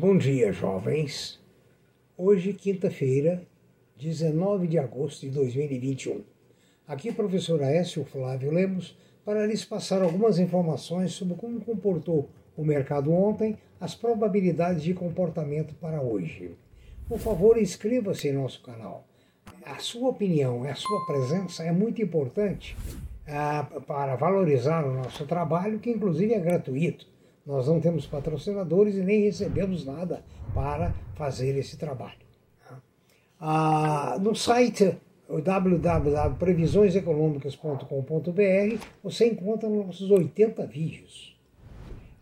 Bom dia, jovens. Hoje, quinta-feira, 19 de agosto de 2021. Aqui, professor Aécio Flávio Lemos, para lhes passar algumas informações sobre como comportou o mercado ontem, as probabilidades de comportamento para hoje. Por favor, inscreva-se em nosso canal. A sua opinião, a sua presença é muito importante ah, para valorizar o nosso trabalho, que inclusive é gratuito. Nós não temos patrocinadores e nem recebemos nada para fazer esse trabalho. Ah, no site www.previsioneseconomicas.com.br você encontra nossos 80 vídeos,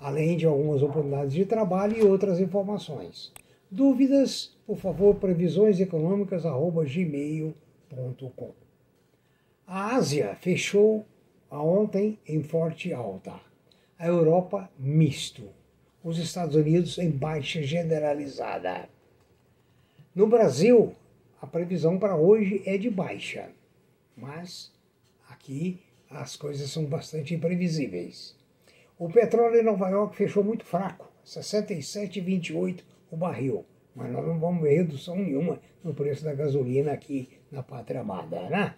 além de algumas oportunidades de trabalho e outras informações. Dúvidas, por favor, previsioneseconômicas.gmail.com A Ásia fechou ontem em forte alta a Europa misto, os Estados Unidos em baixa generalizada. No Brasil, a previsão para hoje é de baixa, mas aqui as coisas são bastante imprevisíveis. O petróleo em Nova York fechou muito fraco, 67,28 o barril, mas nós não vamos ver redução nenhuma no preço da gasolina aqui na pátria amada, né?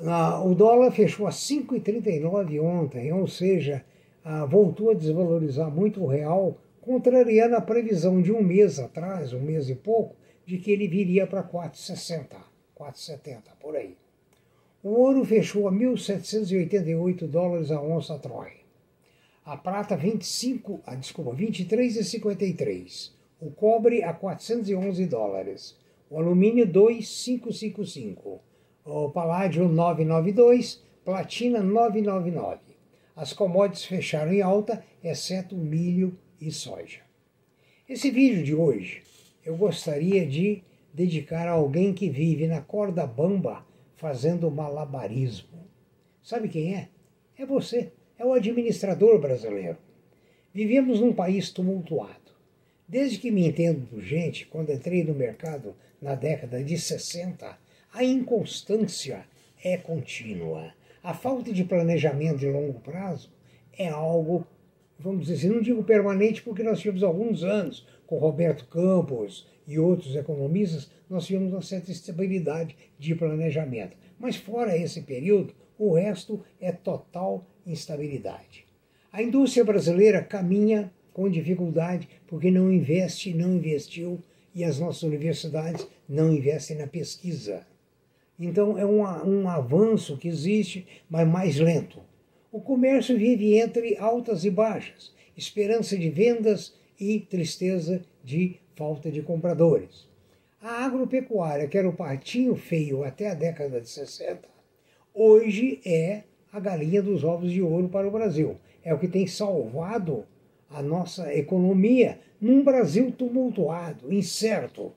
O dólar fechou a 5,39 ontem, ou seja, voltou a desvalorizar muito o real, contrariando a previsão de um mês atrás, um mês e pouco, de que ele viria para 4,60, 4,70, por aí. O ouro fechou a 1.788 dólares a onça Troy. A prata 25, ah, desculpa, 23,53. O cobre a 411 dólares. O alumínio 2,555 o paládio 992, platina 999. As commodities fecharam em alta, exceto milho e soja. Esse vídeo de hoje eu gostaria de dedicar a alguém que vive na corda bamba fazendo malabarismo. Sabe quem é? É você, é o administrador brasileiro. Vivemos num país tumultuado. Desde que me entendo por gente, quando entrei no mercado na década de 60, a inconstância é contínua. A falta de planejamento de longo prazo é algo, vamos dizer assim, não digo permanente, porque nós tivemos alguns anos com Roberto Campos e outros economistas, nós tivemos uma certa estabilidade de planejamento. Mas fora esse período, o resto é total instabilidade. A indústria brasileira caminha com dificuldade porque não investe, não investiu e as nossas universidades não investem na pesquisa. Então é um, um avanço que existe, mas mais lento. O comércio vive entre altas e baixas, esperança de vendas e tristeza de falta de compradores. A agropecuária, que era o partinho feio até a década de 60, hoje é a galinha dos ovos de ouro para o Brasil. É o que tem salvado a nossa economia num Brasil tumultuado, incerto.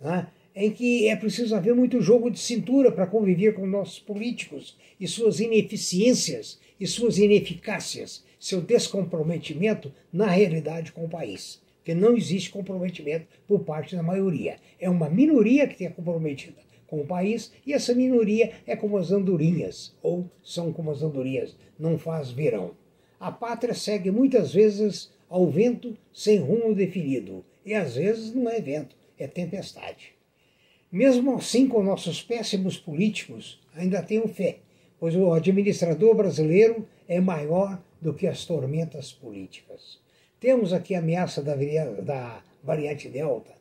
Né? Em que é preciso haver muito jogo de cintura para conviver com nossos políticos e suas ineficiências e suas ineficácias, seu descomprometimento na realidade com o país. Porque não existe comprometimento por parte da maioria. É uma minoria que tem comprometida com o país e essa minoria é como as andorinhas, ou são como as andorinhas, não faz verão. A pátria segue muitas vezes ao vento sem rumo definido, e às vezes não é vento, é tempestade. Mesmo assim, com nossos péssimos políticos, ainda tenho fé, pois o administrador brasileiro é maior do que as tormentas políticas. Temos aqui a ameaça da, da variante Delta,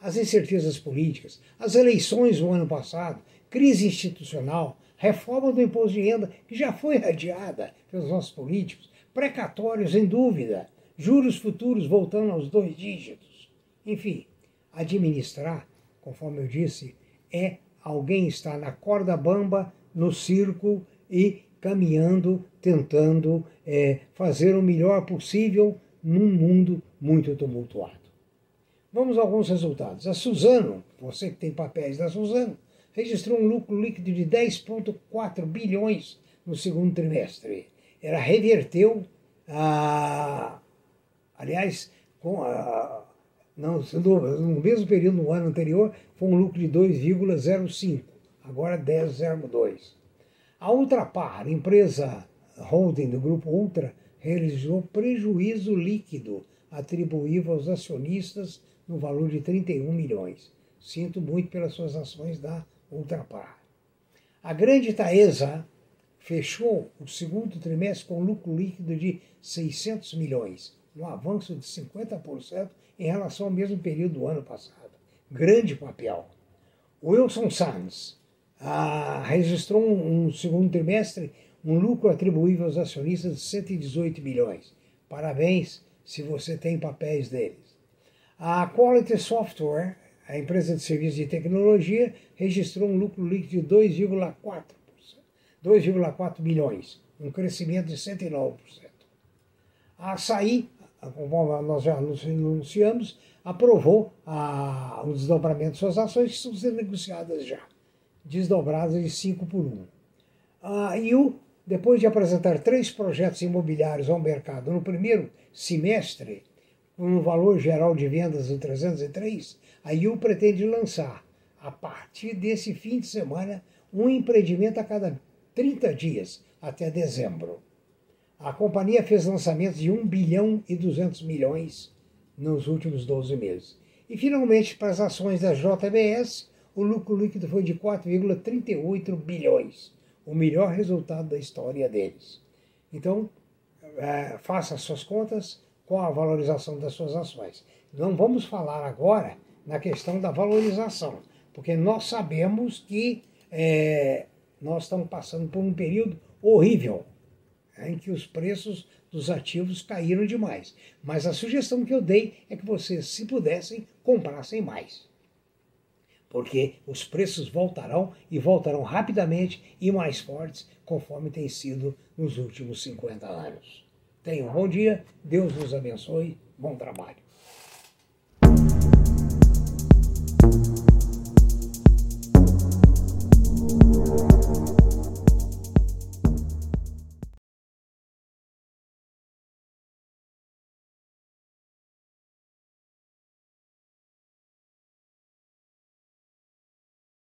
as incertezas políticas, as eleições do ano passado, crise institucional, reforma do imposto de renda, que já foi adiada pelos nossos políticos, precatórios em dúvida, juros futuros voltando aos dois dígitos. Enfim, administrar conforme eu disse, é alguém estar na corda bamba, no circo e caminhando, tentando é, fazer o melhor possível num mundo muito tumultuado. Vamos a alguns resultados. A Suzano, você que tem papéis da Suzano, registrou um lucro líquido de 10,4 bilhões no segundo trimestre. Ela reverteu, a, aliás, com a, não, no mesmo período no ano anterior, foi um lucro de 2,05, agora 10,02. A Ultrapar, empresa holding do grupo Ultra, realizou prejuízo líquido atribuível aos acionistas no valor de 31 milhões. Sinto muito pelas suas ações da Ultrapar. A grande Taesa fechou o segundo trimestre com lucro líquido de 600 milhões, um avanço de 50% em relação ao mesmo período do ano passado. Grande papel. Wilson Sands ah, registrou um segundo trimestre um lucro atribuível aos acionistas de 118 milhões. Parabéns se você tem papéis deles. A Quality Software, a empresa de serviços de tecnologia, registrou um lucro líquido de 2,4%, 2,4 milhões, um crescimento de 109%. A Açaí, como nós já anunciamos, aprovou a, o desdobramento de suas ações que estão sendo negociadas já, desdobradas de 5 por 1. A IU depois de apresentar três projetos imobiliários ao mercado no primeiro semestre, com um valor geral de vendas de 303, a IU pretende lançar, a partir desse fim de semana, um empreendimento a cada 30 dias, até dezembro. A companhia fez lançamentos de 1 bilhão e 200 milhões nos últimos 12 meses. E, finalmente, para as ações da JBS, o lucro líquido foi de 4,38 bilhões o melhor resultado da história deles. Então, é, faça as suas contas com a valorização das suas ações. Não vamos falar agora na questão da valorização, porque nós sabemos que é, nós estamos passando por um período horrível, em que os preços dos ativos caíram demais. Mas a sugestão que eu dei é que vocês, se pudessem, comprassem mais porque os preços voltarão e voltarão rapidamente e mais fortes, conforme tem sido nos últimos 50 anos. Tenham um bom dia, Deus nos abençoe, bom trabalho.